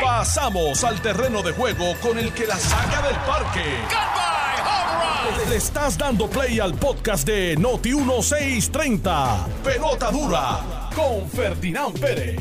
Pasamos al terreno de juego con el que la saca del parque. Le estás dando play al podcast de Noti 1630. Pelota dura con Ferdinand Pérez.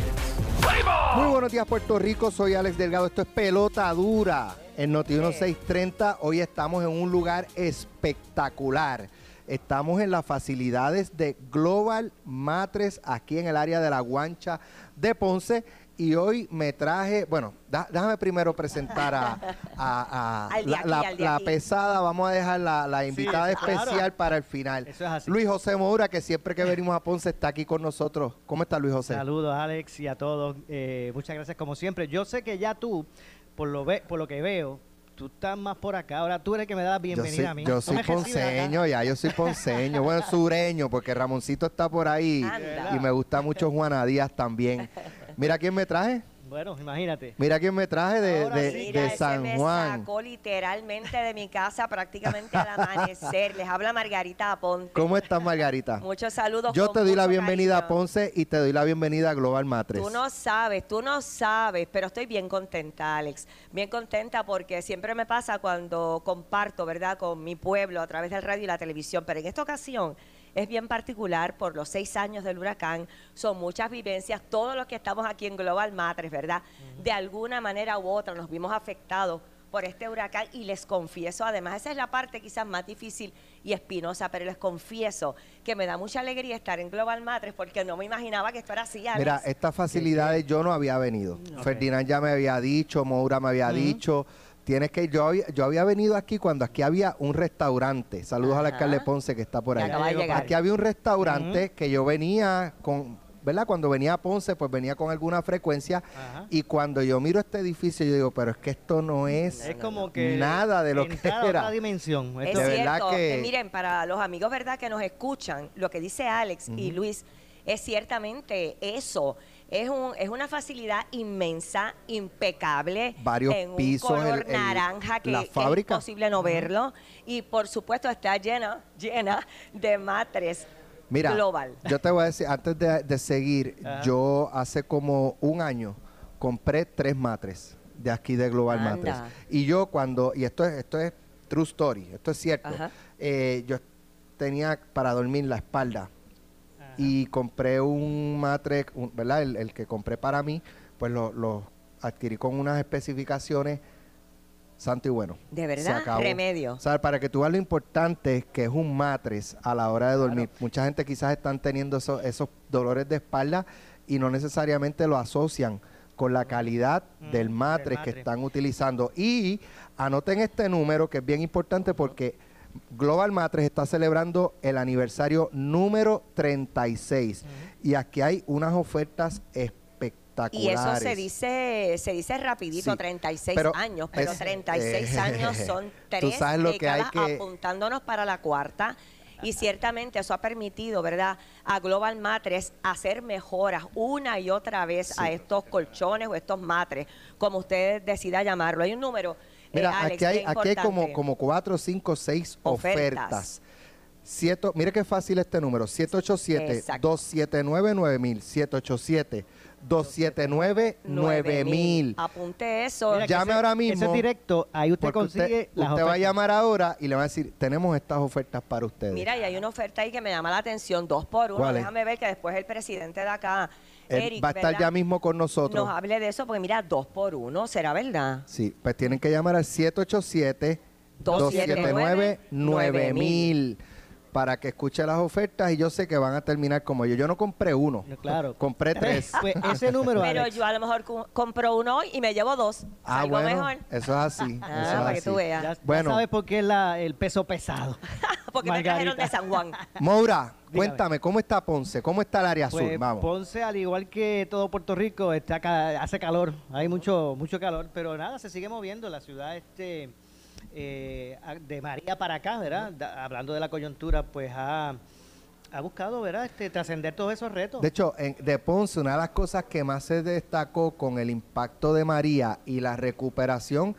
Muy buenos días Puerto Rico, soy Alex Delgado, esto es Pelota Dura en Noti 1630. Hoy estamos en un lugar espectacular. Estamos en las facilidades de Global Matres aquí en el área de la Guancha de Ponce y hoy me traje, bueno, da- déjame primero presentar a, a- la, aquí, pesada, vamos a dejar la, la invitada especial para el final. Eso es así. Luis José Moura, que siempre que venimos a Ponce está aquí con nosotros. ¿Cómo está Luis José? Saludos Alex y a todos. Eh, muchas gracias como siempre. Yo sé que ya tú, por lo, ve, por lo que veo, tú estás más por acá. Ahora tú eres el que me da bienvenida soy, a mí. yo soy ponceño, ya yo soy ponceño, bueno, sureño, porque Ramoncito está por ahí Anda. y me gusta mucho Juana Díaz también. Mira quién me traje, Bueno, imagínate. mira quién me traje de, de- sí. Mira, de ese San me Juan. sacó literalmente de mi casa prácticamente al amanecer. Les habla Margarita Aponte. ¿Cómo estás, Margarita? Muchos saludos. Yo te doy la bienvenida a. Ponce y te doy la bienvenida a Global Matres. Tú no sabes, tú no sabes, pero estoy bien contenta, Alex. Bien contenta porque siempre me pasa cuando comparto, ¿verdad?, con mi pueblo a través del radio y la televisión. Pero en esta ocasión es bien particular por los seis años del huracán. Son muchas vivencias. Todos los que estamos aquí en Global Matres, ¿verdad?, de alguna manera u otra nos vimos afectados por este huracán y les confieso, además, esa es la parte quizás más difícil y espinosa, pero les confieso que me da mucha alegría estar en Global Matres porque no me imaginaba que esto era así, Alex. Mira, estas facilidades yo no había venido. Ferdinand ya me había dicho, Moura me había dicho. Tienes que yo había, yo había venido aquí cuando aquí había un restaurante. Saludos al alcalde Ponce que está por ahí. acaba de llegar. Aquí había un restaurante que yo venía con, ¿verdad? Cuando venía a Ponce, pues venía con alguna frecuencia. Ajá. Y cuando yo miro este edificio, yo digo, pero es que esto no es, Es como que nada de lo que era. otra dimensión. Es De cierto, verdad que- miren, para los amigos, ¿verdad?, que nos escuchan, lo que dice Alex y Luis es ciertamente eso. Es, un, es una facilidad inmensa, impecable. Varios en un pisos, color el- el- naranja que, la que es imposible no verlo. Y por supuesto está llena, llena de matres Mira, global. yo te voy a decir, antes de, de seguir, Ajá. yo hace como un año compré tres matres de aquí de Global Anda. Matres. Y yo cuando, y esto es, esto es true story, esto es cierto, eh, yo tenía para dormir la espalda. Y compré un matre, un- ¿verdad? El, el que compré para mí, pues lo, lo adquirí con unas especificaciones santo y bueno. De verdad, remedio. O sea, para que tú veas lo importante que es un matres a la hora de dormir. Mucha gente quizás están teniendo esos, esos dolores de espalda y no necesariamente lo asocian con la calidad Mm, del matres que están utilizando. Y anoten este número que es bien importante porque Global Matres está celebrando el aniversario número 36 y aquí hay unas ofertas Y espectaculares. eso se dice, se dice rapidito, Sí, 36 pero años, pero es- 36 eh, años son tú tres sabes lo que hay décadas que- apuntándonos para la cuarta. Y ciertamente eso ha permitido, ¿verdad?, a Global Matres hacer mejoras una y otra vez a estos colchones o estos matres, como usted decida llamarlo. Hay un número, Mira, Alex, aquí hay, aquí hay como, como cuatro, cinco, seis Ofertas. ofertas. Siete- mire qué fácil este número. 787-279-9000. 787-279-9000. Apunte eso. Mira, Llame ese- ahora mismo. Ese es directo, ahí usted consigue usted, las usted va a llamar ahora y le va a decir, tenemos estas ofertas para ustedes. Mira, y hay una oferta ahí que me llama la atención, dos por uno. Déjame ver que después el presidente de acá, Eric, va a estar ¿verdad? ya mismo con nosotros. nos hable de eso, porque mira, dos por uno, ¿será verdad? Sí, pues tienen que llamar al 787-279-9000 para que escuche las ofertas y yo sé que van a terminar como yo. Yo no compré uno, No, Claro. compré tres. Pues ese número, Pero Alex, yo a lo mejor cu- compro uno hoy y me llevo dos. Ah, Salgo bueno, mejor. eso es así. Ah, eso es para que así. tú veas. ya, ya Bueno. sabes por qué es la- el peso pesado. Porque me trajeron de. San Juan. Moura, Dígame. cuéntame, ¿cómo está Ponce? ¿Cómo está el área Pues sur? Vamos. Ponce, al igual que todo Puerto Rico, está ca- hace calor, hay mucho mucho calor, pero nada, se sigue moviendo la ciudad este eh, de María para acá, ¿verdad? Da- hablando de la coyuntura, pues ha, ha buscado, ¿verdad? Este, trascender todos esos retos. De hecho, en- de Ponce, una de las cosas que más se destacó con el impacto de María y la recuperación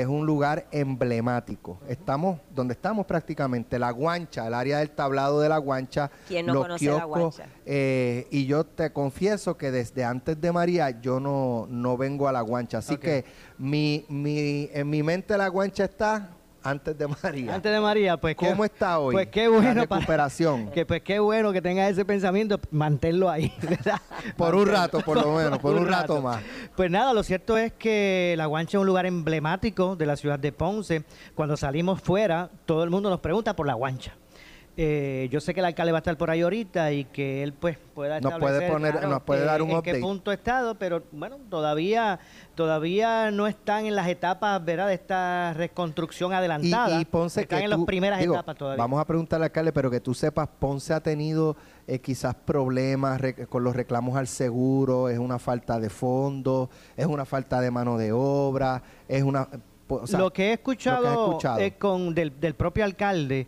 es un lugar emblemático. Estamos donde estamos prácticamente, la guancha, el área del tablado de la guancha. ¿Quién no conoce la guancha? Eh, y yo te confieso que desde antes de María yo no, no vengo a la guancha. Así que mi, mi, en mi mente la guancha está antes de María. Antes de María, pues ¿cómo está hoy? Pues qué bueno la recuperación. que pues qué bueno que tengas ese pensamiento, manténlo ahí, por un rato, por lo menos, por un, rato. más. Pues nada, lo cierto es que La Guancha es un lugar emblemático de la ciudad de Ponce. Cuando salimos fuera, todo el mundo nos pregunta por La Guancha. Eh, yo sé que el alcalde va a estar por ahí ahorita y que él pues pueda nos puede poner nos puede dar un en qué punto estado pero bueno todavía todavía no están en las etapas verdad de esta reconstrucción adelantada y, Ponce están en las primeras etapas todavía. vamos a preguntarle al alcalde pero que tú sepas Ponce ha tenido eh, quizás problemas con los reclamos al seguro es una falta de fondos es una falta de mano de obra es una lo que he escuchado, con del, del propio alcalde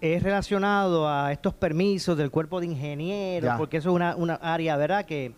es relacionado a estos permisos del cuerpo de ingenieros, porque eso es una, una área, ¿verdad? Que,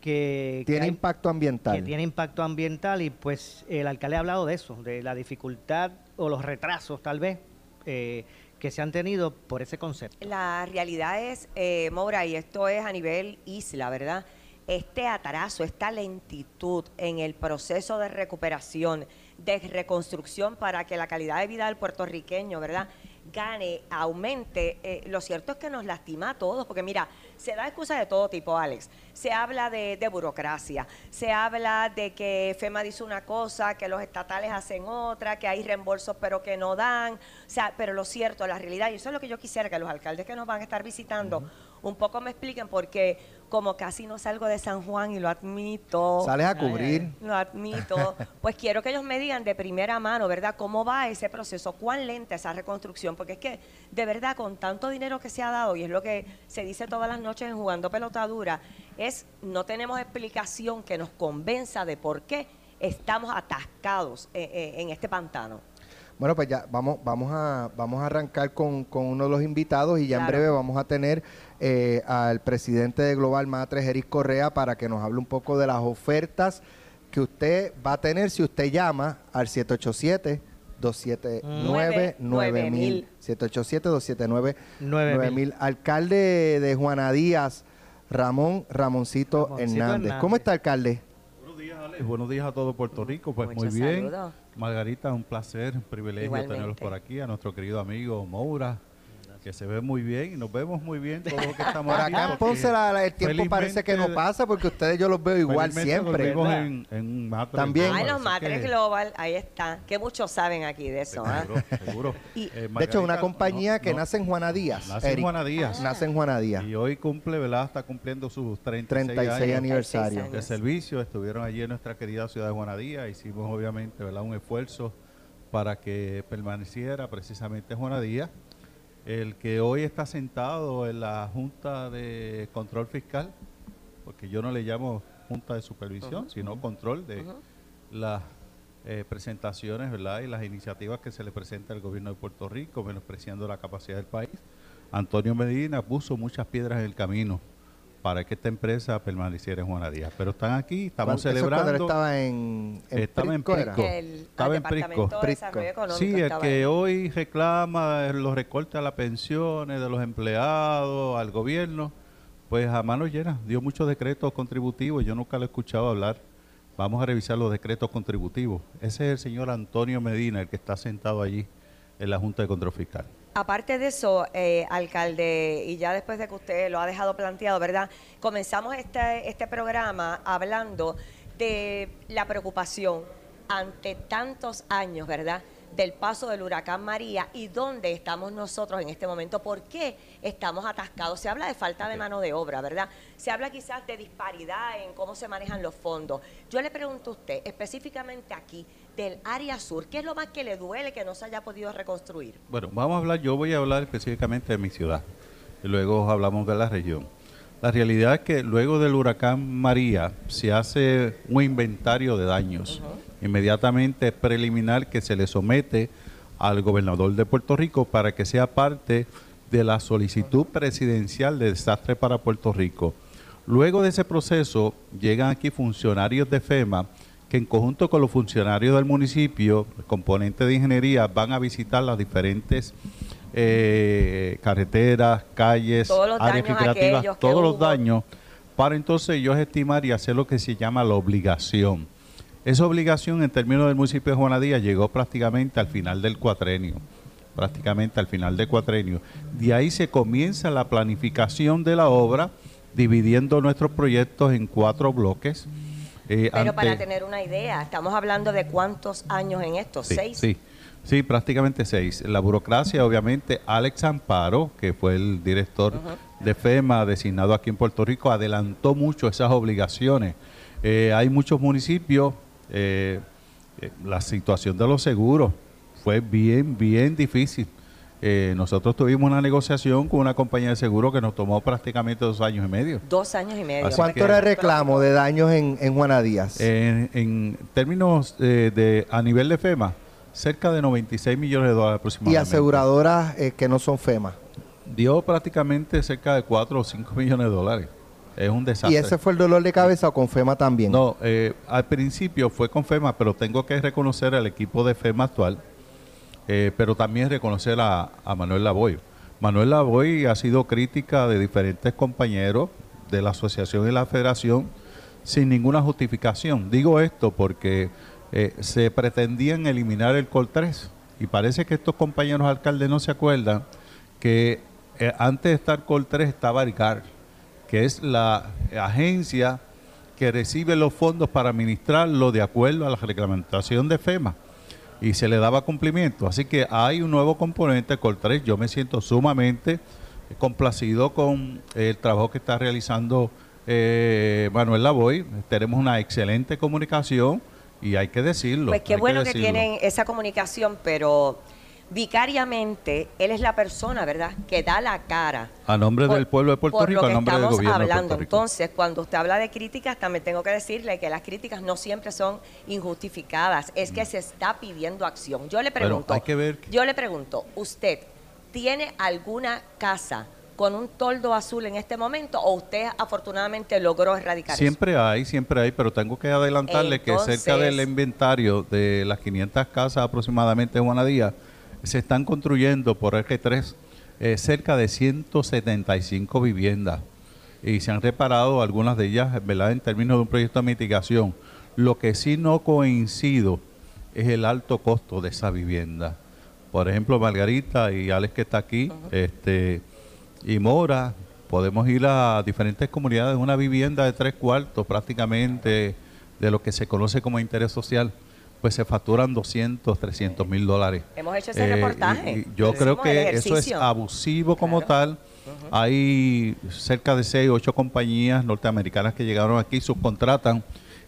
que tiene impacto ambiental. Que tiene impacto ambiental y pues el alcalde ha hablado de eso, de la dificultad o los retrasos tal vez eh, que se han tenido por ese concepto. La realidad es, eh, Maura, y esto es a nivel isla, ¿verdad? Este atraso, esta lentitud en el proceso de recuperación, de reconstrucción para que la calidad de vida del puertorriqueño, ¿verdad? Gane, aumente, eh, lo cierto es que nos lastima a todos, porque mira, se da excusa de todo tipo, Alex. Se habla de, burocracia, se habla de que FEMA dice una cosa, que los estatales hacen otra, que hay reembolsos pero que no dan. O sea, pero lo cierto, la realidad, y eso es lo que yo quisiera que los alcaldes que nos van a estar visitando un poco me expliquen, porque como casi no salgo de San Juan y lo admito. Sales a cubrir. Lo admito. pues quiero que ellos me digan de primera mano, ¿verdad? ¿Cómo va ese proceso? ¿Cuán lenta esa reconstrucción? Porque es que, de verdad, con tanto dinero que se ha dado, y es lo que se dice todas las noches en Jugando Pelotadura, es no tenemos explicación que nos convenza de por qué estamos atascados eh, eh, en este pantano. Bueno, pues ya vamos, vamos, a, vamos a arrancar con, uno de los invitados y ya en breve vamos a tener eh, al presidente de Global Matres, Eric Correa, para que nos hable un poco de las ofertas que usted va a tener si usted llama al 787 279 9000 787 279 9000 Alcalde de Juana Díaz, Ramón Ramoncito, Hernández. ¿Cómo está, alcalde? Buenos días, Alex. Buenos días a todo Puerto Rico. Pues muy bien. Margarita, un placer, un privilegio tenerlos por aquí, a nuestro querido amigo Moura, que se ve muy bien y nos vemos muy bien todos los que estamos Por acá en Ponce el tiempo parece que no pasa porque ustedes yo los veo igual siempre. En, en También. Ay, los Matres Global, ahí está. Que muchos saben aquí de eso. Seguro, ¿eh? seguro. y, eh, de hecho, una compañía que nace en Juana Díaz. Nace en Juana Díaz. Nace en Juana Díaz. Y hoy cumple, ¿verdad? Está cumpliendo sus 36, 36 aniversario. de servicio. Estuvieron allí en nuestra querida ciudad de Juana Díaz. Hicimos, obviamente, ¿verdad? Un esfuerzo para que permaneciera precisamente Juana Díaz el que hoy está sentado en la Junta de Control Fiscal, porque yo no le llamo Junta de Supervisión, sino control de las eh, presentaciones ¿verdad? y las iniciativas que se le presenta al gobierno de Puerto Rico, menospreciando la capacidad del país. Antonio Medina puso muchas piedras en el camino para que esta empresa permaneciera en Juana Díaz. Pero están aquí, estamos celebrando. estaba en, estaba en Prisco. estaba en Prisco. Sí, el que hoy reclama los recortes a las pensiones de los empleados, al gobierno, pues a mano llena, dio muchos decretos contributivos, yo nunca lo he escuchado hablar. Vamos a revisar los decretos contributivos. Ese es el señor Antonio Medina, el que está sentado allí en la Junta de Control Fiscal. Aparte de eso, eh, alcalde, y ya después de que usted lo ha dejado planteado, ¿verdad? Comenzamos este, este programa hablando de la preocupación ante tantos años, ¿verdad? del paso del huracán María y dónde estamos nosotros en este momento, por qué estamos atascados. Se habla de falta de mano de obra, ¿verdad? Se habla quizás de disparidad en cómo se manejan los fondos. Yo le pregunto a usted, específicamente aquí, del área sur, ¿qué es lo más que le duele que no se haya podido reconstruir? Bueno, vamos a hablar, yo voy a hablar específicamente de mi ciudad y luego hablamos de la región. La realidad es que luego del huracán María se hace un inventario de daños inmediatamente preliminar que se le somete al gobernador de Puerto Rico para que sea parte de la solicitud presidencial de desastre para Puerto Rico. Luego de ese proceso llegan aquí funcionarios de FEMA que en conjunto con los funcionarios del municipio, componentes de ingeniería, van a visitar las diferentes eh, carreteras, calles, áreas recreativas, todos los daños, para entonces ellos estimar y hacer lo que se llama la obligación. Esa obligación en términos del municipio de Juanadía llegó prácticamente al final del cuatrenio, prácticamente al final del cuatrenio. De ahí se comienza la planificación de la obra, dividiendo nuestros proyectos en cuatro bloques. Eh, Pero para tener una idea, estamos hablando de cuántos años en esto, seis. Sí, sí, prácticamente seis. La burocracia, obviamente, Alex Amparo, que fue el director de FEMA designado aquí en Puerto Rico, adelantó mucho esas obligaciones. Eh, hay muchos municipios eh, la situación de los seguros fue bien, bien difícil. Eh, nosotros tuvimos una negociación con una compañía de seguro que nos tomó prácticamente dos años y medio. Dos años y medio. ¿Cuánto era el reclamo de daños en, en Juana Díaz? En, términos de, a nivel de FEMA, cerca de 96 millones de dólares aproximadamente. ¿Y aseguradoras que no son FEMA? Dio prácticamente cerca de 4 o 5 millones de dólares. Es un desastre. ¿Y ese fue el dolor de cabeza o con FEMA también? No, eh, al principio fue con FEMA, pero tengo que reconocer al equipo de FEMA actual, eh, pero también reconocer a, Manuel Lavoy. Manuel Lavoy ha sido crítica de diferentes compañeros de la asociación y la federación sin ninguna justificación. Digo esto porque eh, se pretendían eliminar el COL 3 y parece que estos compañeros alcaldes no se acuerdan que antes de estar COL 3 estaba el que es la agencia que recibe los fondos para administrarlo de acuerdo a la reglamentación de FEMA y se le daba cumplimiento. Así que hay un nuevo componente, Col 3. Yo me siento sumamente complacido con el trabajo que está realizando eh, Manuel Lavoy. Tenemos una excelente comunicación y hay que decirlo. Pues qué bueno que tienen esa comunicación, pero vicariamente, él es la persona, ¿verdad?, que da la cara. A nombre del pueblo de Puerto Rico, a nombre del gobierno hablando. de Puerto Rico. Entonces, cuando usted habla de críticas, también tengo que decirle que las críticas no siempre son injustificadas, es que mm. se está pidiendo acción. Yo le pregunto, yo le pregunto, ¿usted tiene alguna casa con un toldo azul en este momento o usted afortunadamente logró erradicar Siempre hay, siempre hay, pero tengo que adelantarle que cerca del inventario de las 500 casas aproximadamente en Juanadía, se están construyendo por r 3 eh, cerca de 175 viviendas y se han reparado algunas de ellas ¿verdad? en términos de un proyecto de mitigación. Lo que sí no coincido es el alto costo de esa vivienda. Por ejemplo, Margarita y Alex que está aquí, este, y Mora, podemos ir a diferentes comunidades, una vivienda de tres cuartos prácticamente de lo que se conoce como interés social pues se facturan 200, 300 mil dólares. Hemos hecho ese eh, reportaje. yo creo que eso es abusivo como tal. Hay cerca de 6, 8 compañías norteamericanas que llegaron aquí, subcontratan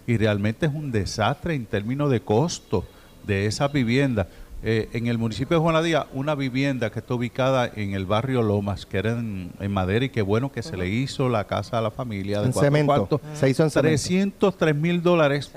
y realmente es un desastre en términos de costo de esa vivienda. Eh, en el municipio de Juanadía, una vivienda que está ubicada en el barrio Lomas, que era en, madera y qué bueno que se le hizo la casa a la familia de en cemento. Se hizo en 303 mil dólares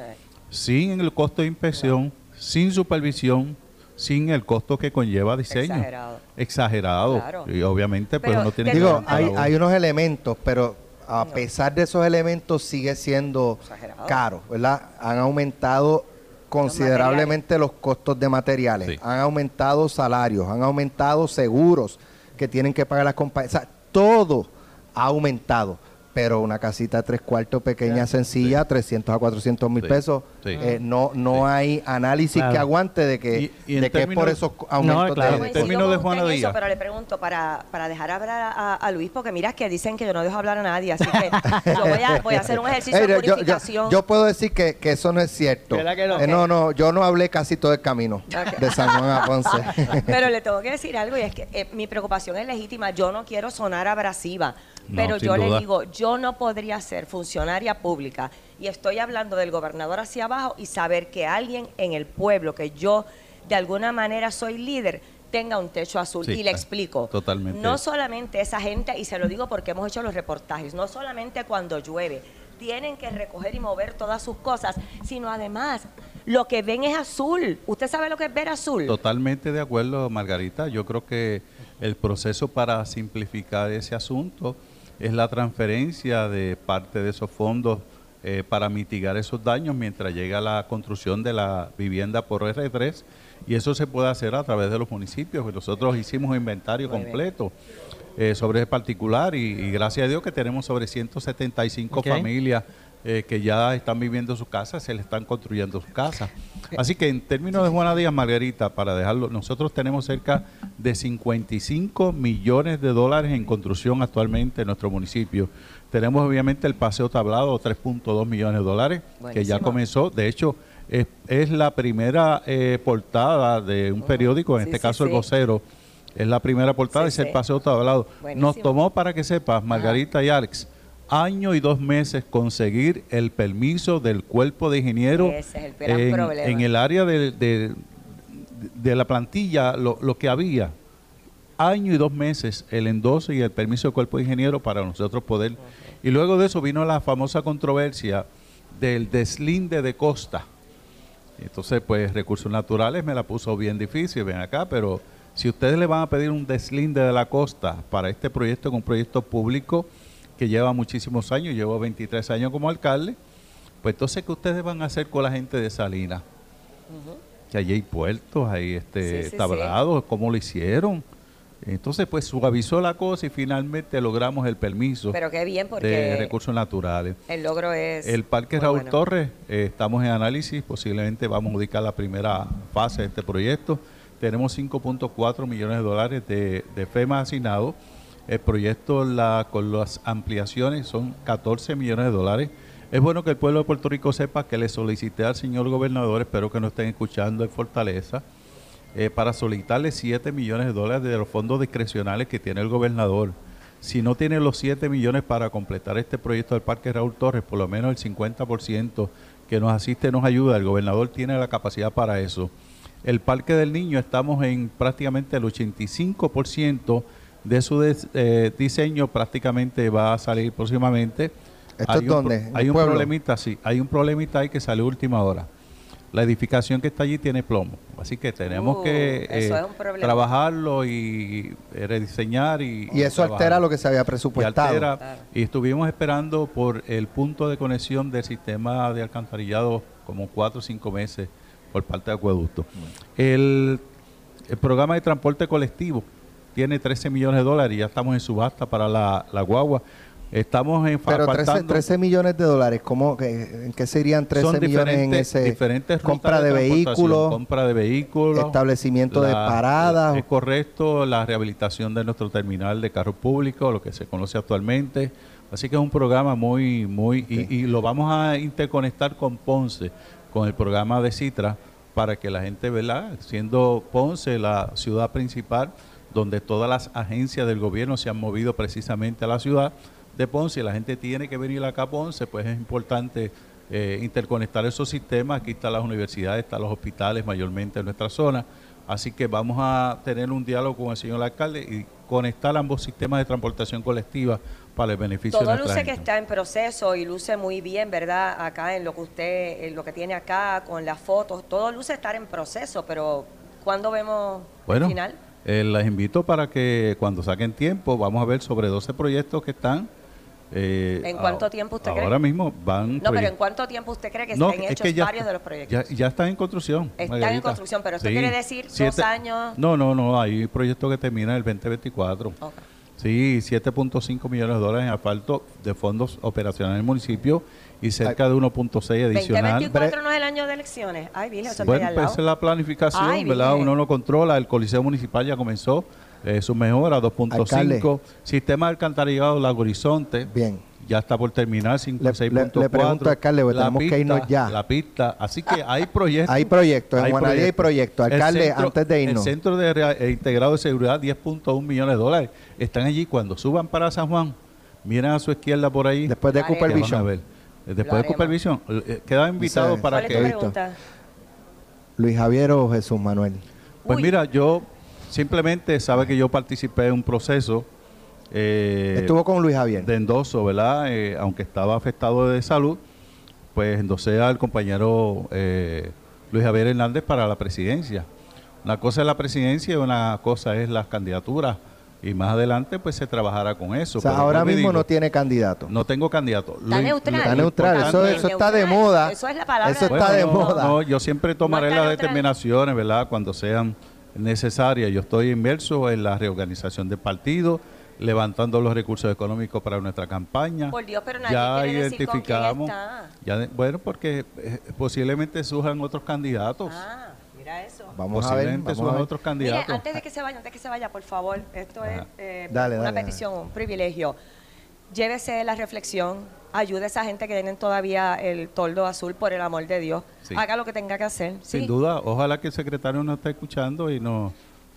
sin el costo de inspección, sin supervisión, sin el costo que conlleva diseño. Exagerado. Exagerado. Y obviamente, pues no tiene Digo, hay, hay unos elementos, pero a pesar de esos elementos sigue siendo caro, ¿verdad? Han aumentado considerablemente los, costos de materiales, han aumentado salarios, han aumentado seguros que tienen que pagar las compañías. O sea, todo ha aumentado pero una casita tres cuartos pequeña, sencilla, 300 a 400 mil pesos, eh, no no hay análisis que aguante de que, de que es por esos aumentos no, de, términos de Juana Díaz. pero le pregunto, para, para dejar hablar a, Luis, porque mira que dicen que yo no dejo hablar a nadie, así que yo voy a, voy a hacer un ejercicio de purificación. Yo, puedo decir que, que, eso no es cierto. no? Eh, no, no, yo no hablé casi todo el camino de San Juan a Ponce. pero le tengo que decir algo y es que eh, mi preocupación es legítima. Yo no quiero sonar abrasiva, pero yo le digo, yo no podría ser funcionaria pública y estoy hablando del gobernador hacia abajo y saber que alguien en el pueblo, que yo de alguna manera soy líder, tenga un techo azul. y le explico. Totalmente. No solamente esa gente, y se lo digo porque hemos hecho los reportajes, no solamente cuando llueve, tienen que recoger y mover todas sus cosas, sino además lo que ven es azul. ¿Usted sabe lo que es ver azul? Totalmente de acuerdo, Margarita. Yo creo que el proceso para simplificar ese asunto es la transferencia de parte de esos fondos eh, para mitigar esos daños mientras llega la construcción de la vivienda por R3 y eso se puede hacer a través de los municipios. Nosotros hicimos un inventario completo eh, sobre el particular y, gracias a Dios que tenemos sobre 175 familias eh, que ya están viviendo su casa, se le están construyendo su casa. Así que en términos de Juana Díaz Margarita, para dejarlo, nosotros tenemos cerca de 55 millones de dólares en construcción actualmente en nuestro municipio. Tenemos obviamente el paseo tablado, 3.2 millones de dólares, que ya comenzó. De hecho, es, la primera eh, portada de un periódico, en este caso El Vocero. Es la primera portada, y es el paseo tablado. Nos tomó, para que sepas, Margarita y Alex, año y dos meses conseguir el permiso del cuerpo de ingeniero en, el área de, de, la plantilla, lo, lo, que había. Año y dos meses el endoso y el permiso del cuerpo de ingeniero para nosotros poder. Y luego de eso vino la famosa controversia del deslinde de costa. Entonces, pues recursos naturales me la puso bien difícil, ven acá, pero si ustedes le van a pedir un deslinde de la costa para este proyecto, que un proyecto público, que lleva muchísimos años, llevo 23 años como alcalde, pues entonces, ¿qué ustedes van a hacer con la gente de Salinas? Que allí hay puertos, hay este, tablados, ¿cómo lo hicieron? Entonces, pues suavizó la cosa y finalmente logramos el permiso Pero qué bien porque de recursos naturales. El logro es. El Parque Raúl Torres, eh, estamos en análisis, posiblemente vamos a ubicar la primera fase de este proyecto. Tenemos 5.4 millones de dólares de, de FEMA asignados el proyecto con las ampliaciones son 14 millones de dólares. Es bueno que el pueblo de Puerto Rico sepa que le solicité al señor gobernador, espero que nos estén escuchando en Fortaleza, eh, para solicitarle 7 millones de dólares de los fondos discrecionales que tiene el gobernador. Si no tiene los 7 millones para completar este proyecto del Parque Raúl Torres, por lo menos el 50% que nos asiste nos ayuda. El gobernador tiene la capacidad para eso. El Parque del Niño estamos en prácticamente el 85% de su eh, diseño prácticamente va a salir próximamente. ¿Esto hay es dónde? hay un problemita, sí, hay un problemita ahí que salió última hora. La edificación que está allí tiene plomo, así que tenemos uh, que eh, trabajarlo y eh, rediseñar y... Y eso altera lo que se había presupuestado. Y, estuvimos esperando por el punto de conexión del sistema de alcantarillado como cuatro o cinco meses por parte de Acueducto. El, el programa de transporte colectivo tiene 13 millones de dólares y ya estamos en subasta para la, guagua. Estamos en Pero 13, millones de dólares, ¿cómo, ¿en qué serían 13 millones en ese? Diferentes compra de, vehículos, compra de vehículos, establecimiento de paradas. Es correcto, la rehabilitación de nuestro terminal de carros públicos, lo que se conoce actualmente. Así que es un programa muy, muy, y, y, lo vamos a interconectar con Ponce, con el programa de Citra, para que la gente, ¿verdad? Siendo Ponce la ciudad principal, donde todas las agencias del gobierno se han movido precisamente a la ciudad de Ponce y la gente tiene que venir acá a Ponce, pues es importante eh, interconectar esos sistemas. Aquí están las universidades, están los hospitales mayormente en nuestra zona. Así que vamos a tener un diálogo con el señor alcalde y conectar ambos sistemas de transportación colectiva para el beneficio Todo de Todo luce que está en proceso y luce muy bien, ¿verdad? Acá en lo que usted, en lo que tiene acá, con las fotos, todo luce estar en proceso, pero ¿cuándo vemos el final? Eh, las invito para que cuando saquen tiempo, vamos a ver sobre 12 proyectos que están. Eh, ¿En cuánto tiempo usted cree? Ahora mismo van. No, pero ¿en cuánto tiempo usted cree que estén hechos varios de los proyectos? Ya, están en construcción. Están en construcción, pero ¿eso quiere decir dos años? No, no, no, hay proyectos que terminan el 2024. Sí, 7.5 millones de dólares en asfalto de fondos operacionales del municipio y cerca de 1.6 adicional. 2024 no es el año de elecciones. Ay, Bueno, pues esa es la planificación, ¿verdad? Uno lo controla. El Coliseo Municipal ya comenzó eh, su mejora, 2.5. Sistema de alcantarillado Lago Horizonte. Bien. Ya está por terminar, 5.6.4. Le, le, pregunto, alcalde, porque tenemos que irnos ya. La pista. Así que hay proyectos. hay proyectos. En Guanadía hay proyectos. Alcalde, antes de irnos. El Centro de eh, Integrado de Seguridad, 10.1 millones de dólares. Están allí. Cuando suban para San Juan, miren a su izquierda por ahí. Después de Cooper Vision. Eh, después de supervisión, eh, queda invitado para que... Luis Javier o Jesús Manuel. Pues mira, yo simplemente sabe que yo participé en un proceso. Eh, Estuvo con Luis Javier. De endoso, ¿verdad? aunque estaba afectado de salud, pues endosé al compañero Luis Javier Hernández para la presidencia. Una cosa es la presidencia y una cosa es las candidaturas y más adelante pues se trabajará con eso. O sea, Pero ahora mismo digo, no tiene candidato. no tengo candidato. Está neutral. Está neutral, eso, está de moda. Eso es la palabra Eso está de no, moda. no, yo siempre tomaré las neutral. determinaciones, ¿verdad? Cuando sean necesarias. Yo estoy inmerso en la reorganización del partido, levantando los recursos económicos para nuestra campaña. Por Dios, pero nadie ya quiere decir con quién identificamos. está. ya de- bueno, porque eh, posiblemente surjan otros candidatos. Ah, mira eso. Vamos a ver. posiblemente Vamos a surjan ver. otros Mire, candidatos. antes de que se vaya, antes de que se vaya, por favor, esto es eh, Dale, una dale, petición, un privilegio. Llévese la reflexión, ayude a esa gente que tienen todavía el toldo azul, por el amor de Dios. Sí. Haga lo que tenga que hacer. Sin ¿sí? duda, ojalá que el secretario nos esté escuchando y nos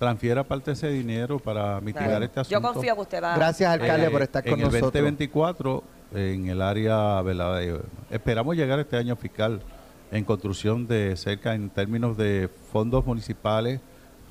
transfiera parte de ese dinero para mitigar Claro. este asunto. Yo confío que usted va. Gracias, alcalde, Eh, por estar con en el nosotros. 2024, en el área, ¿verdad? de- esperamos llegar este año fiscal en construcción de cerca, en términos de fondos municipales,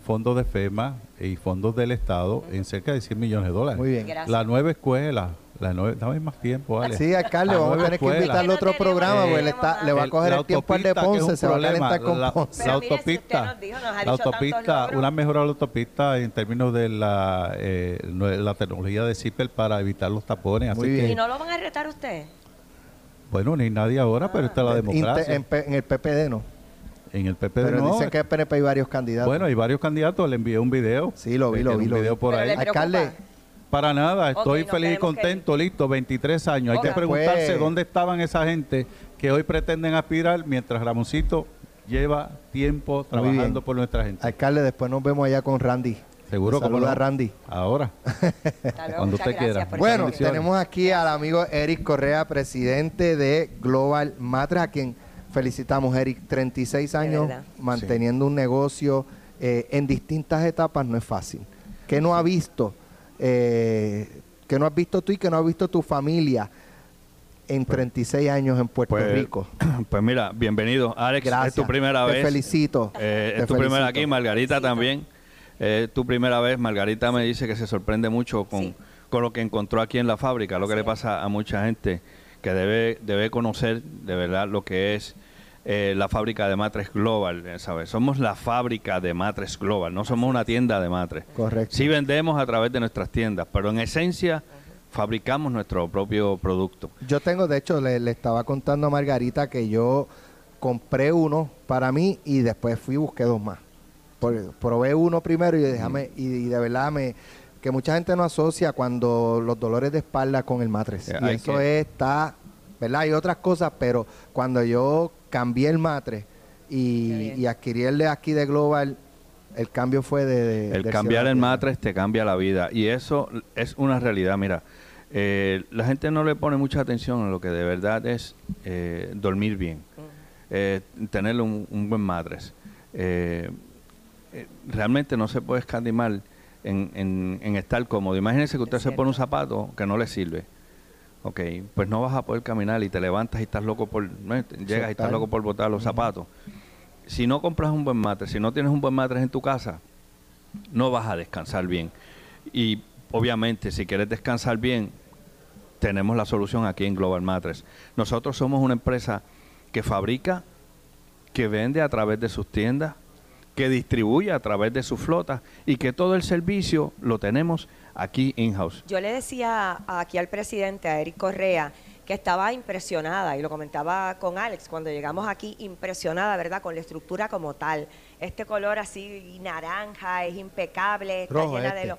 fondos de FEMA y fondos del Estado, en cerca de 100 millones de dólares. Muy bien. Gracias. La nueva escuela, la nueve, dame más tiempo, vale. Sí, alcalde, La vamos a tener que escuela. invitarle a otro programa, porque le, está, le va a El- coger el tiempo al de Ponce, se va a calentar con la, Ponce. Pero la mire, si usted autopista, nos dijo, nos ha la dicho tantos autopista, logros. una mejora de la autopista en términos de la, eh, la tecnología de Zipper para evitar los tapones. Muy así bien. que, ¿Y no lo van a retar usted? bueno, ni nadie ahora, pero esta es la democracia. en, P- en el PPD no. En el PPD Pero no. dicen que en PNP hay varios candidatos. Bueno, hay varios candidatos, le envié un video. Sí, lo vi, Eh, lo vi, un lo video vi. por Pero ahí. le. Alcalde, Para nada, estoy feliz y que contento, listo, 23 años. Hay que preguntarse Después- dónde estaban esa gente que hoy pretenden aspirar mientras Ramoncito lleva tiempo trabajando por nuestra gente. alcalde, después nos vemos allá con Randy. Seguro que cómo Saluda no. a Randy. Ahora. Luego, Cuando usted quiera. Bueno, tenemos aquí al amigo Eric Correa, presidente de Global Matres, a quien felicitamos, Eric. 36 años manteniendo un negocio eh, en distintas etapas no es fácil. ¿Qué no ha visto? Eh, ¿Qué no has visto tú y qué no ha visto tu familia en 36 años en Puerto Pues, Rico? Pues mira, bienvenido. Alex, Gracias. es tu primera Te vez. felicito. Eh, Te es tu primera felicito. aquí, Margarita Felicito. también. Eh, Es tu primera vez. Margarita me dice que se sorprende mucho con, Sí. con lo que encontró aquí en la fábrica, lo que le pasa a mucha gente que debe, debe conocer de verdad lo que es eh, la fábrica de matres global, ¿sabes? Somos la fábrica de matres global, no somos una tienda de matres. Correcto. Sí vendemos a través de nuestras tiendas, pero en esencia fabricamos nuestro propio producto. Yo tengo, de hecho, le, le estaba contando a Margarita que yo compré uno para mí y después fui y busqué dos más. Por- probé uno primero y déjame, y, y de verdad me que mucha gente no asocia cuando los dolores de espalda con el matres. Eh, y eso que- está, ¿verdad? Hay otras cosas, pero cuando yo cambié el matres Qué y, y adquirí el de aquí de Global, el cambio fue de... de- El cambiar el matres te cambia la vida y eso es una realidad. Mira, eh, la gente no le pone mucha atención a lo que de verdad es eh, dormir bien, eh, tener un, un buen matres. Eh, eh, realmente no se puede escatimar en, en- en estar cómodo. Imagínese que usted se pone un zapato que no le sirve. Ok, pues no vas a poder caminar y te levantas y estás loco por, ¿no? llegas y estás loco por botar los zapatos. Si no compras un buen matres, si no tienes un buen matres en tu casa, no vas a descansar bien. Y obviamente, si quieres descansar bien, tenemos la solución aquí en Global Matres. Nosotros somos una empresa que fabrica, que vende a través de sus tiendas, que distribuye a través de su flota y que todo el servicio lo tenemos aquí in-house. Yo le decía aquí al presidente, a Eric Correa, que estaba impresionada, y lo comentaba con Alex, cuando llegamos aquí, impresionada, ¿verdad?, con la estructura como tal. Este color así naranja es impecable, está Rojo llena de este. lo,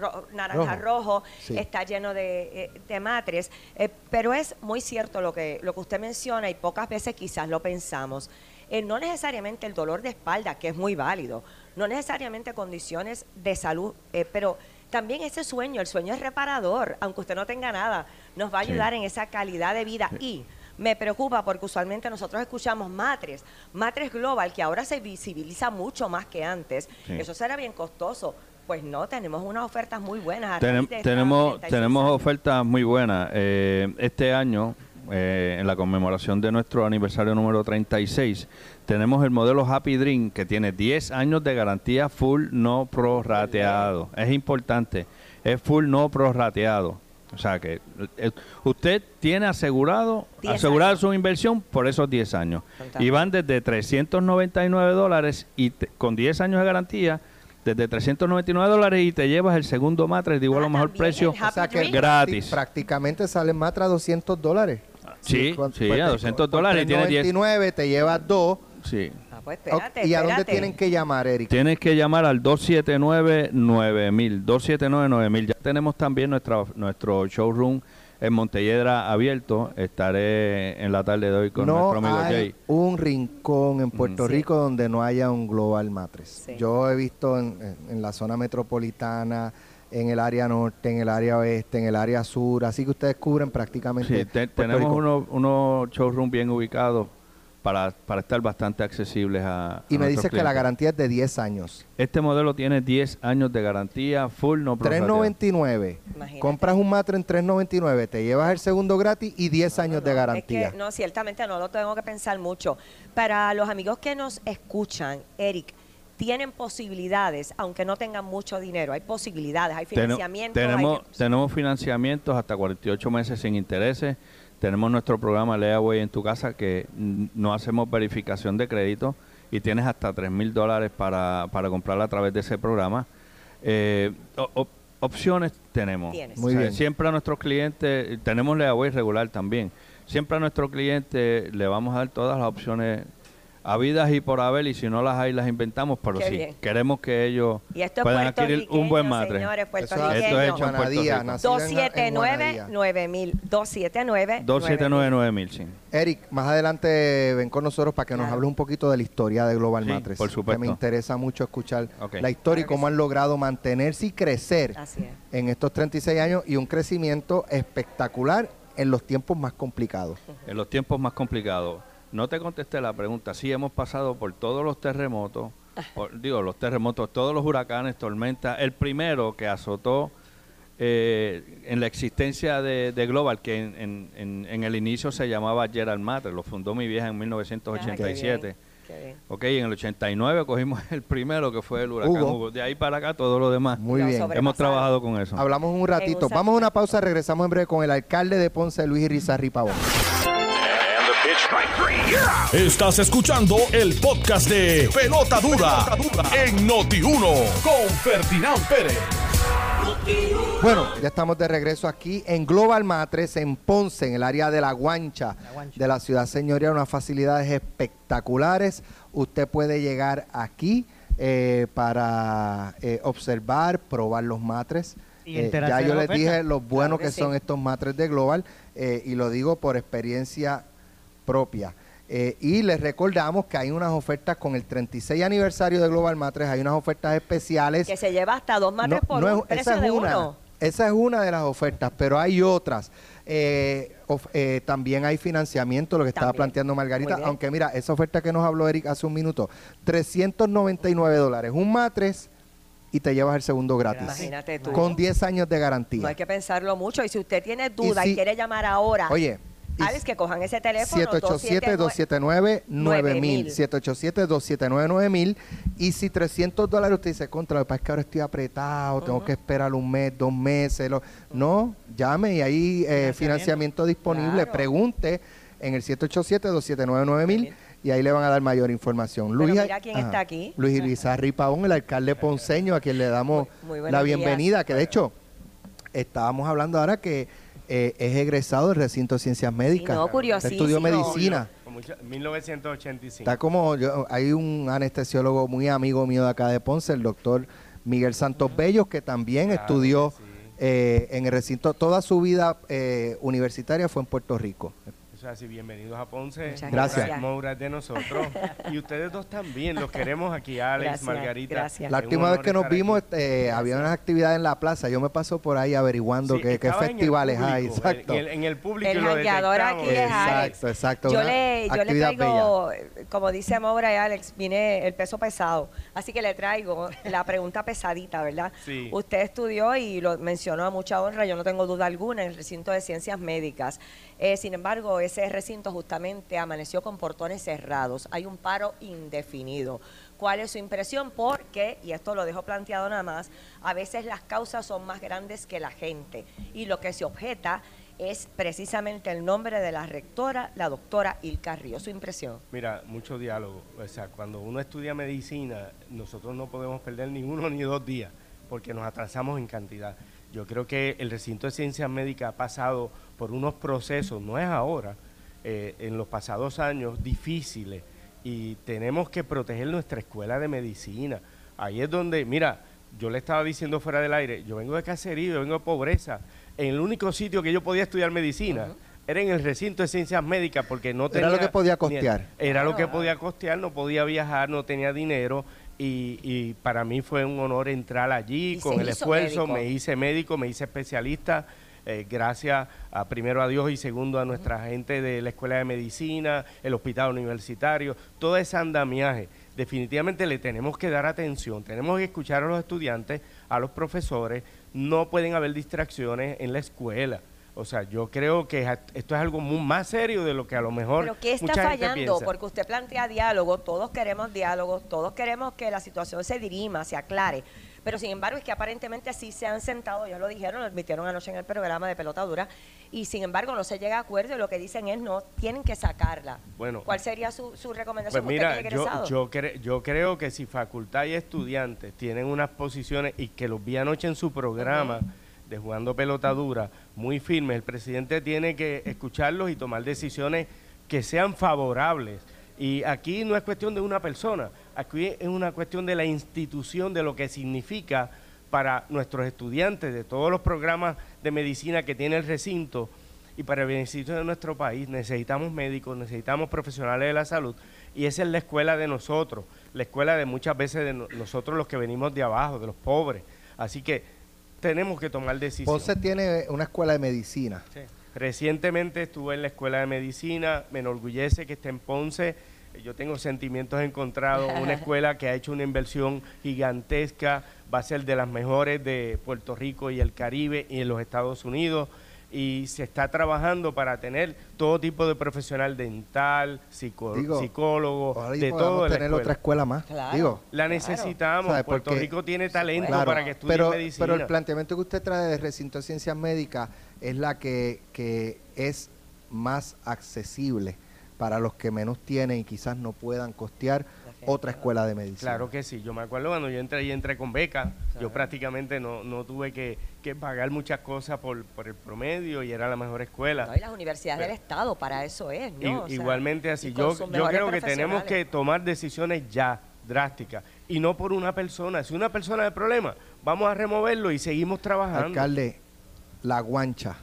ro- naranja rojo, Sí. está lleno de, eh, de matres, eh, pero es muy cierto lo que, lo que usted menciona y pocas veces quizás lo pensamos. Eh, no necesariamente el dolor de espalda, que es muy válido, no necesariamente condiciones de salud, eh, pero también ese sueño, el sueño es reparador, aunque usted no tenga nada, nos va a Sí. ayudar en esa calidad de vida y me preocupa porque usualmente nosotros escuchamos matres, matres global, que ahora se visibiliza mucho más que antes. Sí. Eso será bien costoso. Pues no, tenemos unas ofertas muy buenas. tenemos 36 tenemos años. ofertas muy buenas. Eh, este año, eh, en la conmemoración de nuestro aniversario número 36, tenemos el modelo Happy Dream que tiene 10 años de garantía full no prorrateado. Es importante, es full no prorrateado. O sea que eh, usted tiene asegurado 10 asegurada su inversión por esos 10 años. Fantástico. Y van desde 399 dólares y te- con 10 años de garantía desde 399 dólares y te llevas el segundo matres de igual Ah, o mejor también, precio. O sea que. Gratis. Prácticamente salen más a 200 dólares. Sí, sí, pues, a te- 200 por dólares y tienes 10. 3.99 te llevas dos. Sí. Ah, pues espérate, ¿Y a dónde espérate. tienen que llamar, Eric? Tienes que llamar al 279-9000. 279-9000. Ya tenemos también nuestra, nuestro showroom en Montelledra abierto. Estaré en la tarde de hoy con no nuestro amigo hay Jay. un rincón en Puerto Sí. Rico donde no haya un Global Matres. Sí. Yo he visto en, en- en la zona metropolitana, en el área norte, en el área oeste, en el área sur, así que ustedes cubren prácticamente Sí, te- tenemos unos unos showrooms bien ubicados para, para estar bastante accesibles a. Y a me dices que la garantía es de 10 años. Este modelo tiene 10 años de garantía, full no prorrateado. 3.99. Imagínate. Compras un Matre en 3.99, te llevas el segundo gratis y 10 años de Es garantía. que, no, ciertamente no lo tengo que pensar mucho. Para los amigos que nos escuchan, Eric, tienen posibilidades, aunque no tengan mucho dinero. Hay posibilidades, hay financiamiento. hay- tenemos, tenemos financiamientos hasta 48 meses sin intereses. Tenemos nuestro programa Leaway en tu casa que no hacemos verificación de crédito y tienes hasta 3 mil dólares para, para comprar a través de ese programa. Eh, op- opciones tenemos. Tienes. Muy bien. Siempre a nuestros clientes, tenemos Leaway regular también. Siempre a nuestro cliente le vamos a dar todas las opciones habidas y por haber y si no las hay las inventamos, pero Qué sí, bien. queremos que ellos Y esto es puedan adquirir un buen. Señores, es puertorriqueños. Esto es hecho en Puerto Rico. nacido en- en Juanadía. 279-9000. 279 279-9000, sí. Eric, más adelante ven con nosotros para que nos hables un poquito de la historia de Global Sí, Matres. por supuesto. Que me interesa mucho escuchar la historia y Claro cómo sí. han logrado mantenerse y crecer Así es. en estos 36 años y un crecimiento espectacular en los tiempos más complicados. En los tiempos más complicados. No te contesté la pregunta. Sí, hemos pasado por todos los terremotos, por- digo, los terremotos, todos los huracanes, tormentas. El primero que azotó eh, en la existencia de, de Global, que en, en- en- en el inicio se llamaba Gerald Matter, lo fundó mi vieja en Ah, 1987. qué bien, qué bien. Ok, en el 89 cogimos el primero que fue el huracán Hugo. Hugo. De ahí para acá todo lo demás. Muy Lo bien. Hemos trabajado con eso. Hablamos un ratito. Vamos a una pausa, regresamos en breve con el alcalde de Ponce, Luis Irizarry Pavón. Estás escuchando el podcast de Pelota Dura, en Noti1 con Ferdinand Pérez. Bueno, ya estamos de regreso aquí en Global Matres, en Ponce, en el área de La Guancha, Guancha. de la ciudad señorial, unas facilidades espectaculares. Usted puede llegar aquí eh, para eh, observar, probar los matres. Y Eh, ya yo les oferta. dije lo bueno Claro que que, sí. son estos matres de Global eh, y lo digo por experiencia propia. Eh, y les recordamos que hay unas ofertas con el 36 aniversario de Global Matres, hay unas ofertas especiales. Que se lleva hasta dos matres por no un es- precio esa de es una, uno. Esa es una de las ofertas, pero hay otras. Eh, of- eh, también hay financiamiento, lo que estaba También. planteando Margarita, aunque mira, esa oferta que nos habló Eric hace un minuto, 399 dólares, un matres y te llevas el segundo gratis. Imagínate tú. Con 10 años de garantía. No hay que pensarlo mucho. Y si usted tiene duda y, si- quiere llamar ahora, Oye, Alex, que cojan ese teléfono. 787-279-9000. 787-279-9000. Y si 300 dólares usted dice, contra, lo que pasa es que ahora estoy apretado, tengo que esperar un mes, dos meses. lo-". No, llame y hay eh, financiamiento disponible. Claro. Pregunte en el 787-279-9000 y ahí le van a dar mayor información. Pero mira quién está aquí. Luis Irizarry Pavón, el alcalde ponceño, a quien le damos Muy- muy buenos la días. bienvenida, que de hecho estábamos hablando ahora que eh, es egresado del recinto de ciencias médicas. no, curiosísimo. Estudió medicina. Con mucha- 1985. Está como, yo, hay un anestesiólogo muy amigo mío de acá de Ponce, el doctor Miguel Santos Bellos, que también Claro estudió que sí. eh, en el recinto, toda su vida eh, universitaria fue en Puerto Rico. Eso es así, bienvenidos a Ponce. Muchas Gracias. gracias. Moura de nosotros. y ustedes dos también, los queremos aquí, Alex, Gracias, Margarita. gracias. La última vez que nos vimos este, había unas actividades en la plaza, yo me paso por ahí averiguando Sí, qué, festivales hay. Exacto. En el, en el público El jangueador aquí es Alex. Exacto, exacto. Yo le, yo le traigo, eh, como dice Maura y Alex, viene el peso pesado. Así que le traigo la pregunta pesadita, ¿verdad? Sí. Usted estudió y lo mencionó a mucha honra, yo no tengo duda alguna, en el recinto de ciencias médicas. Eh, sin embargo, ese recinto justamente amaneció con portones cerrados. Hay un paro indefinido. ¿Cuál es su impresión? Porque, y esto lo dejo planteado nada más, a veces las causas son más grandes que la gente. Y lo que se objeta es precisamente el nombre de la rectora, la doctora Ilka Río. Su impresión. Mira, mucho diálogo. O sea, cuando uno estudia medicina, nosotros no podemos perder ni uno ni dos días, porque nos atrasamos en cantidad. Yo creo que el recinto de ciencias médicas ha pasado por unos procesos, no es ahora, eh, en los pasados años difíciles, y tenemos que proteger nuestra escuela de medicina. Ahí es donde, mira, yo le estaba diciendo fuera del aire, yo vengo de caserío, yo vengo de pobreza. En el único sitio que yo podía estudiar medicina era en el recinto de ciencias médicas porque no tenía... Era lo que podía ni- costear. Era lo que podía costear, no podía viajar, no tenía dinero. Y, y para mí fue un honor entrar allí Y con el esfuerzo, médico. me hice médico, me hice especialista, eh, gracias a, primero a Dios y segundo a nuestra gente de la Escuela de Medicina, el Hospital Universitario, todo ese andamiaje. Definitivamente le tenemos que dar atención, tenemos que escuchar a los estudiantes, a los profesores, no pueden haber distracciones en la escuela. O sea, yo creo que esto es algo mu- más serio de lo que a lo mejor Pero ¿qué está mucha fallando? Porque usted plantea diálogo, todos queremos diálogo, todos queremos que la situación se dirima, se aclare. Pero sin embargo es que aparentemente sí se han sentado, ellos lo dijeron, lo admitieron anoche en el programa de Pelota Dura, y sin embargo no se llega a acuerdo y lo que dicen es no, tienen que sacarla. Bueno. ¿Cuál sería su, su recomendación? Pues mira, yo, yo, cre- yo creo que si facultad y estudiantes tienen unas posiciones y que los vi anoche en su programa de jugando pelota dura muy firmes, el presidente tiene que escucharlos y tomar decisiones que sean favorables. Y aquí no es cuestión de una persona, aquí es una cuestión de la institución, de lo que significa para nuestros estudiantes de todos los programas de medicina que tiene el recinto y para el beneficio de nuestro país necesitamos médicos, necesitamos profesionales de la salud y esa es la escuela de nosotros, la escuela de muchas veces de no- nosotros los que venimos de abajo, de los pobres. Así que tenemos que tomar decisiones. Ponce tiene una escuela de medicina. Recientemente estuve en la escuela de medicina, me enorgullece que esté en Ponce. Yo tengo sentimientos encontrados. Una escuela que ha hecho una inversión gigantesca, va a ser de las mejores de Puerto Rico y el Caribe y en los Estados Unidos. Y se está trabajando para tener todo tipo de profesional dental, Digo, psicólogo, de todo. tener otra escuela. más. Claro. Digo, La necesitamos. Puerto Porque- Rico tiene talento Claro, para que estudie pero, medicina. pero el planteamiento que usted trae de recinto de ciencias médicas es la que, que es más accesible para los que menos tienen y quizás no puedan costear otra escuela de medicina. Claro que sí, yo me acuerdo cuando yo entré y entré con beca, yo prácticamente no, no tuve que, que pagar muchas cosas por, por el promedio y era la mejor escuela. No, y las universidades Pero- del Estado, para eso es, ¿no? O sea, igualmente así, y yo, yo creo que tenemos que tomar decisiones ya, drásticas, y no por una persona. Si una persona de problema, vamos a removerlo y seguimos trabajando. Alcalde, la guancha,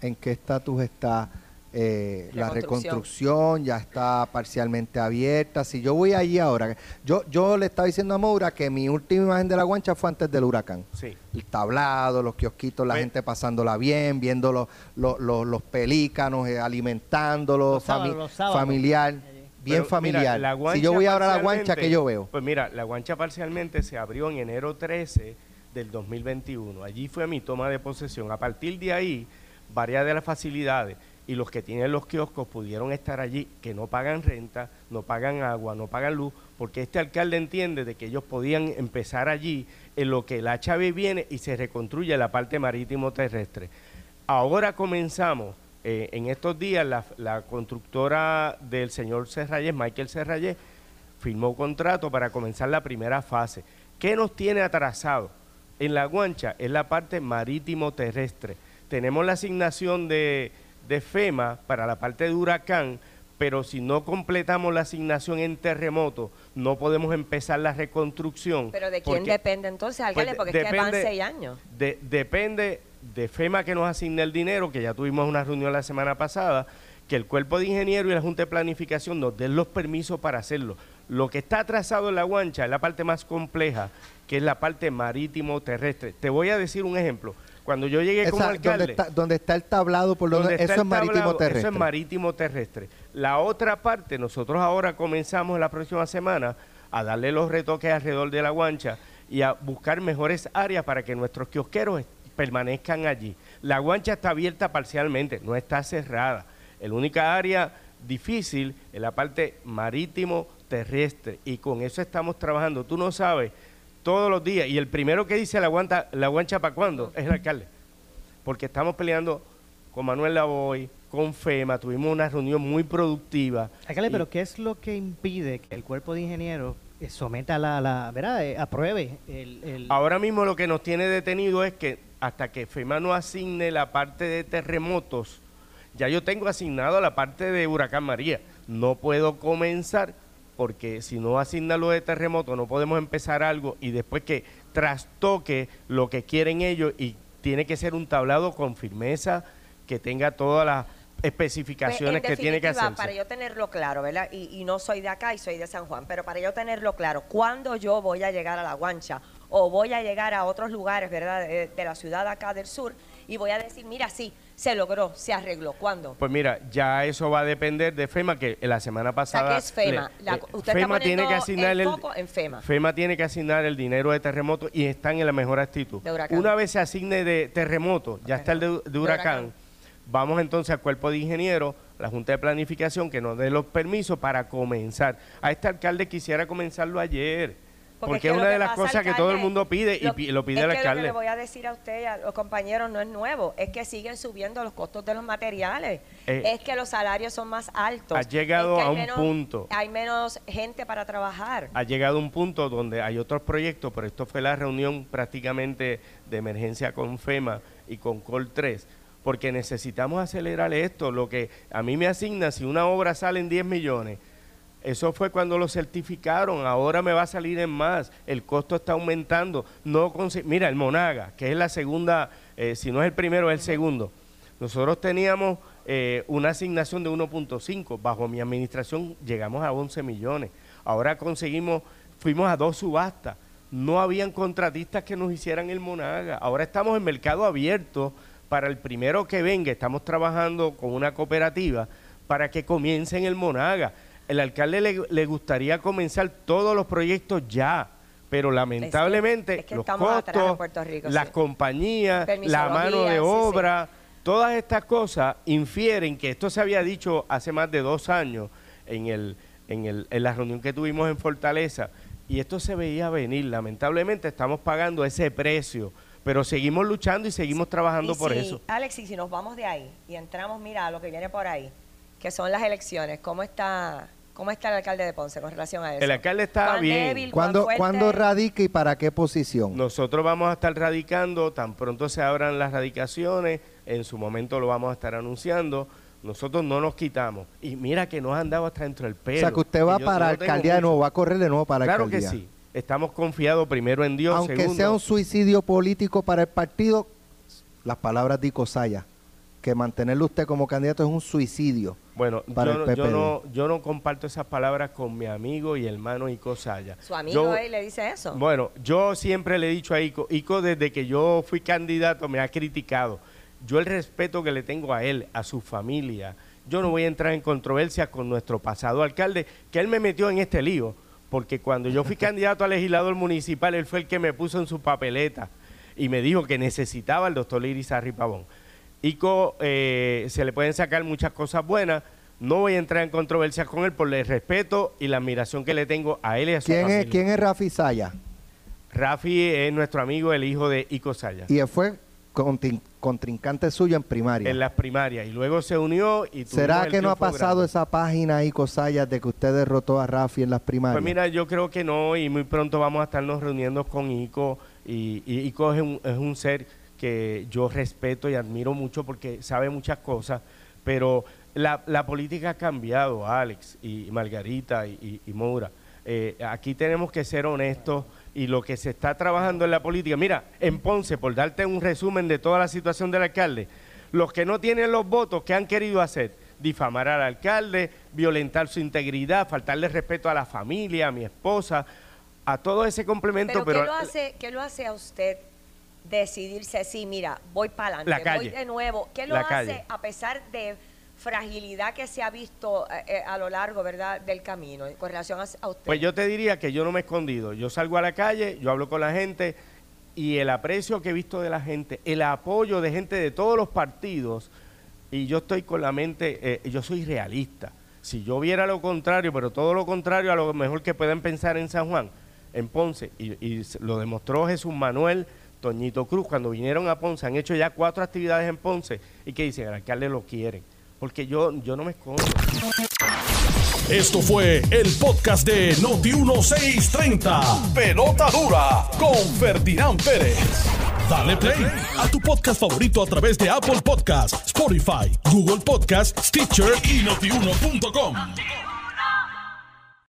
¿en qué estatus está eh, la Reconstrucción. Ya está parcialmente abierta. Si yo voy allí ahora, yo, yo le estaba diciendo a Moura que mi última imagen de la guancha fue antes del huracán. Sí. el tablado, los kiosquitos, la Pues- gente pasándola bien, viendo los, los, los- los pelícanos, eh, alimentándolos, fami- familiar, bien Pero, mira, familiar. la si yo voy ahora a la guancha, ¿qué yo veo? Pues mira, la guancha parcialmente se abrió en enero 13 del 2021. Allí fue mi toma de posesión. A partir de ahí, varias de las facilidades y los que tienen los kioscos pudieron estar allí, que no pagan renta, no pagan agua, no pagan luz, porque este alcalde entiende de que ellos podían empezar allí en lo que el HB viene y se reconstruye la parte marítimo terrestre. Ahora comenzamos, eh, en estos días, la, la constructora del señor Serrayes, Michael Serrayes, firmó contrato para comenzar la primera fase. ¿Qué nos tiene atrasado? En la guancha es la parte marítimo terrestre. Tenemos la asignación de, de FEMA para la parte de huracán, pero si no completamos la asignación en terremoto, no podemos empezar la reconstrucción. Pero ¿de quién porque- depende entonces? Pues, Porque es que van seis años. de- depende de FEMA que nos asigne el dinero, que ya tuvimos una reunión la semana pasada, que el cuerpo de ingeniero y la Junta de Planificación nos den los permisos para hacerlo. Lo que está atrasado en la guancha es la parte más compleja, que es la parte marítimo terrestre. Te voy a decir un ejemplo. Cuando yo llegué como Esa, alcalde, donde, está, donde está el tablado, por donde, eso el es marítimo tablado, terrestre. Eso es marítimo terrestre. La otra parte, nosotros ahora comenzamos la próxima semana a darle los retoques alrededor de la guancha y a buscar mejores áreas para que nuestros kiosqueros permanezcan allí. La guancha está abierta parcialmente, no está cerrada. La única área difícil es la parte marítimo terrestre y con eso estamos trabajando. Tú no sabes todos los días y el primero que dice la guanta, la guancha para cuándo es el alcalde porque estamos peleando con Manuel Lavoy, con FEMA, tuvimos una reunión muy productiva. Alcalde, Y- pero ¿qué es lo que impide que el cuerpo de ingenieros eh, someta la, la ¿verdad? Eh, apruebe el, el- Ahora mismo lo que nos tiene detenido es que hasta que FEMA no asigne la parte de terremotos, ya yo tengo asignado la parte de Huracán María. No puedo comenzar porque si no asigna lo de terremoto no podemos empezar algo y después que trastoque lo que quieren ellos y tiene que ser un tablado con firmeza que tenga todas las especificaciones Pues, que tiene que hacerse. Para yo tenerlo claro, ¿verdad? Y, y no soy de acá y soy de San Juan, pero para yo tenerlo claro, ¿cuándo yo voy a llegar a La Guancha o voy a llegar a otros lugares, ¿verdad? De, de la ciudad acá del sur y voy a decir, mira, sí, se logró, se arregló. ¿Cuándo? Pues mira, ya eso va a depender de FEMA, que la semana O sea, pasada... es FEMA. le- La- eh, usted FEMA está tiene que asignar el foco en FEMA. FEMA tiene que asignar el dinero de terremoto y están en la mejor actitud. De. Una vez se asigne de terremoto, ya está el de, de huracán, huracán. vamos entonces al cuerpo de ingenieros, la Junta de Planificación, que nos dé los permisos para comenzar. A este alcalde quisiera comenzarlo ayer, porque, que es una de las cosas que todo el alcalde, mundo pide y pi- lo pide es el que Lo que alcalde. le voy a decir a usted y a los compañeros no es nuevo, es que siguen subiendo los costos de los materiales, Eh, es que los salarios son más altos. ha llegado es que hay a un menos- punto. Hay menos gente para trabajar. ha llegado un punto donde hay otros proyectos, pero esto fue la reunión prácticamente de emergencia con FEMA y con Col 3, porque necesitamos acelerar esto. Lo que a mí me asigna, si una obra sale en 10 millones, eso fue cuando lo certificaron, ahora me va a salir en más, el costo está aumentando. No Mira, el Monaga, que es la segunda, eh, si no es el primero, es el segundo. Nosotros teníamos eh, una asignación de 1.5, bajo mi administración llegamos a 11 millones. Ahora conseguimos, fuimos a dos subastas. No habían contratistas que nos hicieran el Monaga. Ahora estamos en mercado abierto para el primero que venga. Estamos trabajando con una cooperativa para que comiencen el Monaga. El alcalde le, le gustaría comenzar todos los proyectos ya, pero lamentablemente es que los estamos atrás en costos, Rico, las sí. compañías, la mano de sí, sí. obra, todas estas cosas infieren que esto se había dicho hace más de dos años en, el, en, el, en la reunión que tuvimos en Fortaleza y esto se veía venir. Lamentablemente estamos pagando ese precio, pero seguimos luchando y seguimos trabajando Y por si- eso. Alex, y si nos vamos de ahí y entramos, mira, a lo que viene por ahí, que son las elecciones, ¿cómo está, cómo está el alcalde de Ponce con relación a eso? El alcalde está ¿Cuán bien. débil, cuán ¿Cuándo, radica y para qué posición? Nosotros vamos a estar radicando, tan pronto se abran las radicaciones, en su momento lo vamos a estar anunciando. Nosotros no nos quitamos. Y mira que nos han dado hasta dentro del pelo. o sea, que usted va para alcaldía de nuevo, va a correr de nuevo para Claro alcaldía. que sí. Estamos confiados primero en Dios. Aunque segundo, sea un suicidio político para el partido, las palabras de Icosaya, que mantenerlo usted como candidato es un suicidio. Bueno, para yo, el no- yo PPD. no, yo no comparto esas palabras con mi amigo y hermano Ico Saya. Su amigo Yo- ahí le dice eso. Bueno, yo siempre le he dicho a Ico, Ico desde que yo fui candidato me ha criticado. Yo el respeto que le tengo a él, a su familia, yo no voy a entrar en controversia con nuestro pasado alcalde, que él me metió en este lío, porque cuando yo fui candidato a legislador municipal, él fue el que me puso en su papeleta y me dijo que necesitaba al doctor Irizarry Pavón. Ico eh, se le pueden sacar muchas cosas buenas, no voy a entrar en controversia con él por el respeto y la admiración que le tengo a él y a su ¿Quién familia. es, ¿Quién es Rafi Saya? Rafi es nuestro amigo, el hijo de Ico Saya. Y él fue contrin- contrincante suyo en primaria. En las primarias. Y luego se unió y ¿Será que no ha pasado grande. esa página ahí, Cosaya, de que usted derrotó a Rafi en las primarias? Pues mira, yo creo que no y muy pronto vamos a estarnos reuniendo con Ico y, y Ico es un, es un ser que yo respeto y admiro mucho porque sabe muchas cosas, pero la, la política ha cambiado, Alex y Margarita y, y- y Moura. Eh, aquí tenemos que ser honestos y lo que se está trabajando en la política. Mira, en Ponce, por darte un resumen de toda la situación del alcalde, los que no tienen los votos, ¿qué han querido hacer? Difamar al alcalde, violentar su integridad, faltarle respeto a la familia, a mi esposa, a todo ese complemento. Pero, Pero, ¿qué, lo hace, ¿qué lo hace a usted decidirse, sí, mira, voy para La adelante, voy de nuevo? ¿Qué lo La hace calle. a pesar de fragilidad que se ha visto eh, eh, a lo largo, verdad, del camino con relación a, a usted? Pues yo te diría que yo no me he escondido. Yo salgo a la calle, yo hablo con la gente y el aprecio que he visto de la gente, el apoyo de gente de todos los partidos, y yo estoy con la mente, eh, yo soy realista. Si yo viera lo contrario, pero todo lo contrario a lo mejor que puedan pensar en San Juan, en Ponce, y, lo demostró Jesús Manuel, Toñito Cruz, cuando vinieron a Ponce, han hecho ya cuatro actividades en Ponce y que dicen, el alcalde lo quiere. Porque yo, yo no me escondo. Esto fue el podcast de Noti1630. Pelota dura con Ferdinand Pérez. Dale play a tu podcast favorito a través de Apple Podcasts, Spotify, Google Podcasts, Stitcher y notiuno.com.